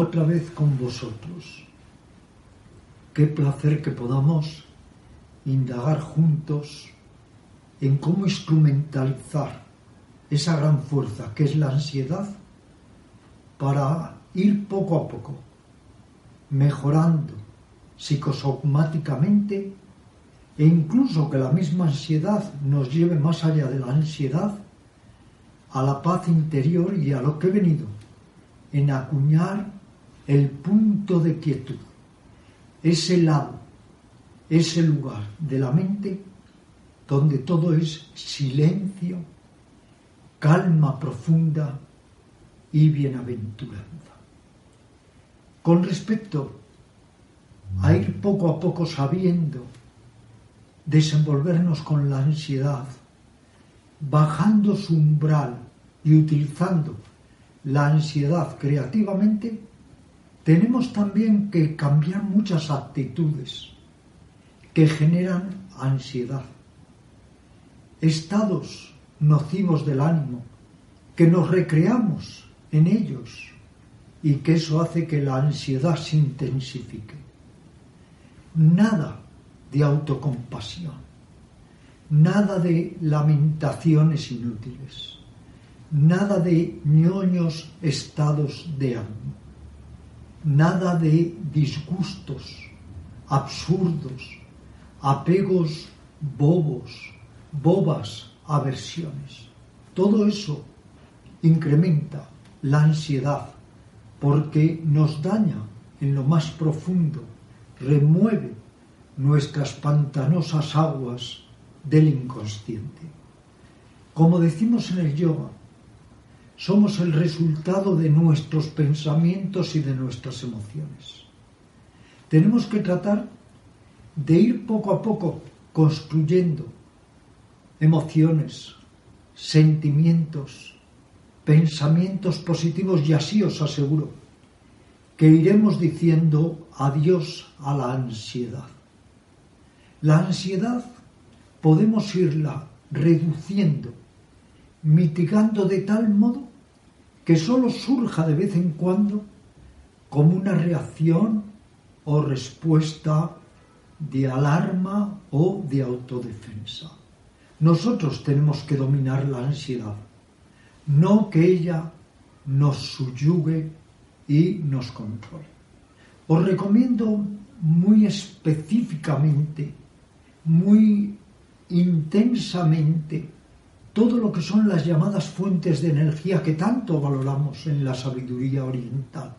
otra vez con vosotros. Qué placer que podamos indagar juntos en cómo instrumentalizar esa gran fuerza que es la ansiedad para ir poco a poco mejorando psicosomáticamente e incluso que la misma ansiedad nos lleve más allá de la ansiedad a la paz interior y a lo que he venido en acuñar el punto de quietud, ese lado, ese lugar de la mente donde todo es silencio, calma profunda y bienaventuranza. Con respecto a ir poco a poco sabiendo desenvolvernos con la ansiedad, bajando su umbral y utilizando la ansiedad creativamente, tenemos también que cambiar muchas actitudes que generan ansiedad, estados nocivos del ánimo, que nos recreamos en ellos y que eso hace que la ansiedad se intensifique. Nada de autocompasión, nada de lamentaciones inútiles, nada de ñoños estados de ánimo nada de disgustos absurdos, apegos bobos, bobas aversiones. Todo eso incrementa la ansiedad porque nos daña en lo más profundo, remueve nuestras pantanosas aguas del inconsciente. Como decimos en el yoga, somos el resultado de nuestros pensamientos y de nuestras emociones. Tenemos que tratar de ir poco a poco construyendo emociones, sentimientos, pensamientos positivos y así os aseguro que iremos diciendo adiós a la ansiedad. La ansiedad podemos irla reduciendo, mitigando de tal modo que sólo surja de vez en cuando como una reacción o respuesta de alarma o de autodefensa. Nosotros tenemos que dominar la ansiedad, no que ella nos subyugue y nos controle. Os recomiendo muy específicamente, muy intensamente, todo lo que son las llamadas fuentes de energía que tanto valoramos en la sabiduría oriental.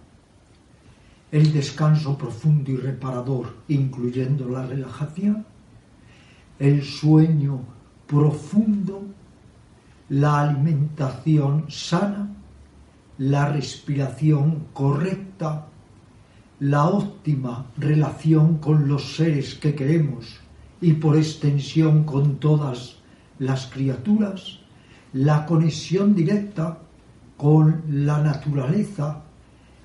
El descanso profundo y reparador, incluyendo la relajación, el sueño profundo, la alimentación sana, la respiración correcta, la óptima relación con los seres que queremos y por extensión con todas las criaturas, la conexión directa con la naturaleza,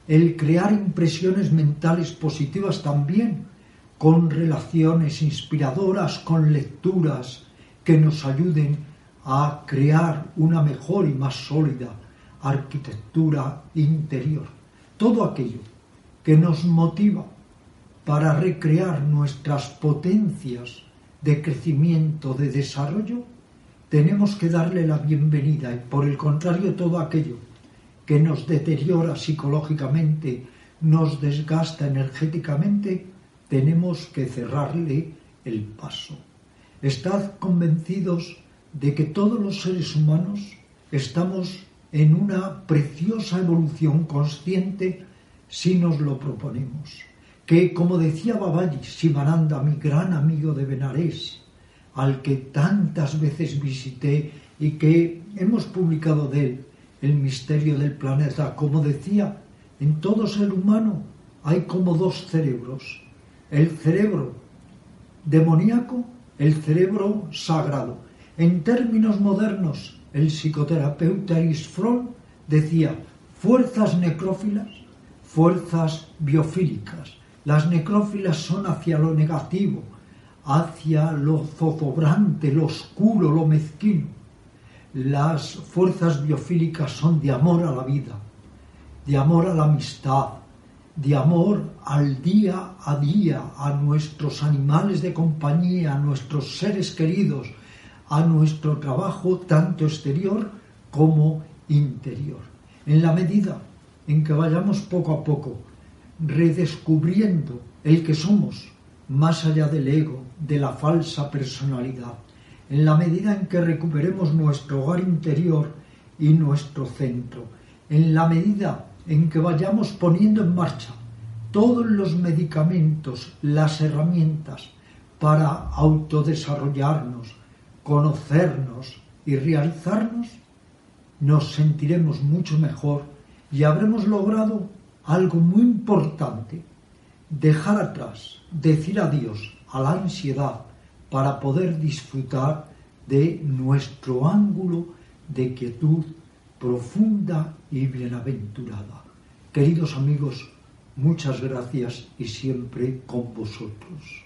el crear impresiones mentales positivas también, con relaciones inspiradoras, con lecturas que nos ayuden a crear una mejor y más sólida arquitectura interior. Todo aquello que nos motiva para recrear nuestras potencias de crecimiento, de desarrollo, tenemos que darle la bienvenida y por el contrario todo aquello que nos deteriora psicológicamente, nos desgasta energéticamente, tenemos que cerrarle el paso. Estad convencidos de que todos los seres humanos estamos en una preciosa evolución consciente si nos lo proponemos. Que, como decía Babaji Sivananda, mi gran amigo de Benarés, al que tantas veces visité y que hemos publicado de él el misterio del planeta, como decía, en todo ser humano hay como dos cerebros, el cerebro demoníaco, el cerebro sagrado. En términos modernos, el psicoterapeuta Isfrol decía fuerzas necrófilas, fuerzas biofílicas. Las necrófilas son hacia lo negativo, hacia lo zozobrante, lo oscuro, lo mezquino. Las fuerzas biofílicas son de amor a la vida, de amor a la amistad, de amor al día a día, a nuestros animales de compañía, a nuestros seres queridos, a nuestro trabajo tanto exterior como interior. En la medida en que vayamos poco a poco redescubriendo el que somos, más allá del ego, de la falsa personalidad, en la medida en que recuperemos nuestro hogar interior y nuestro centro, en la medida en que vayamos poniendo en marcha todos los medicamentos, las herramientas para autodesarrollarnos, conocernos y realizarnos, nos sentiremos mucho mejor y habremos logrado algo muy importante, dejar atrás, decir adiós a la ansiedad para poder disfrutar de nuestro ángulo de quietud profunda y bienaventurada. Queridos amigos, muchas gracias y siempre con vosotros.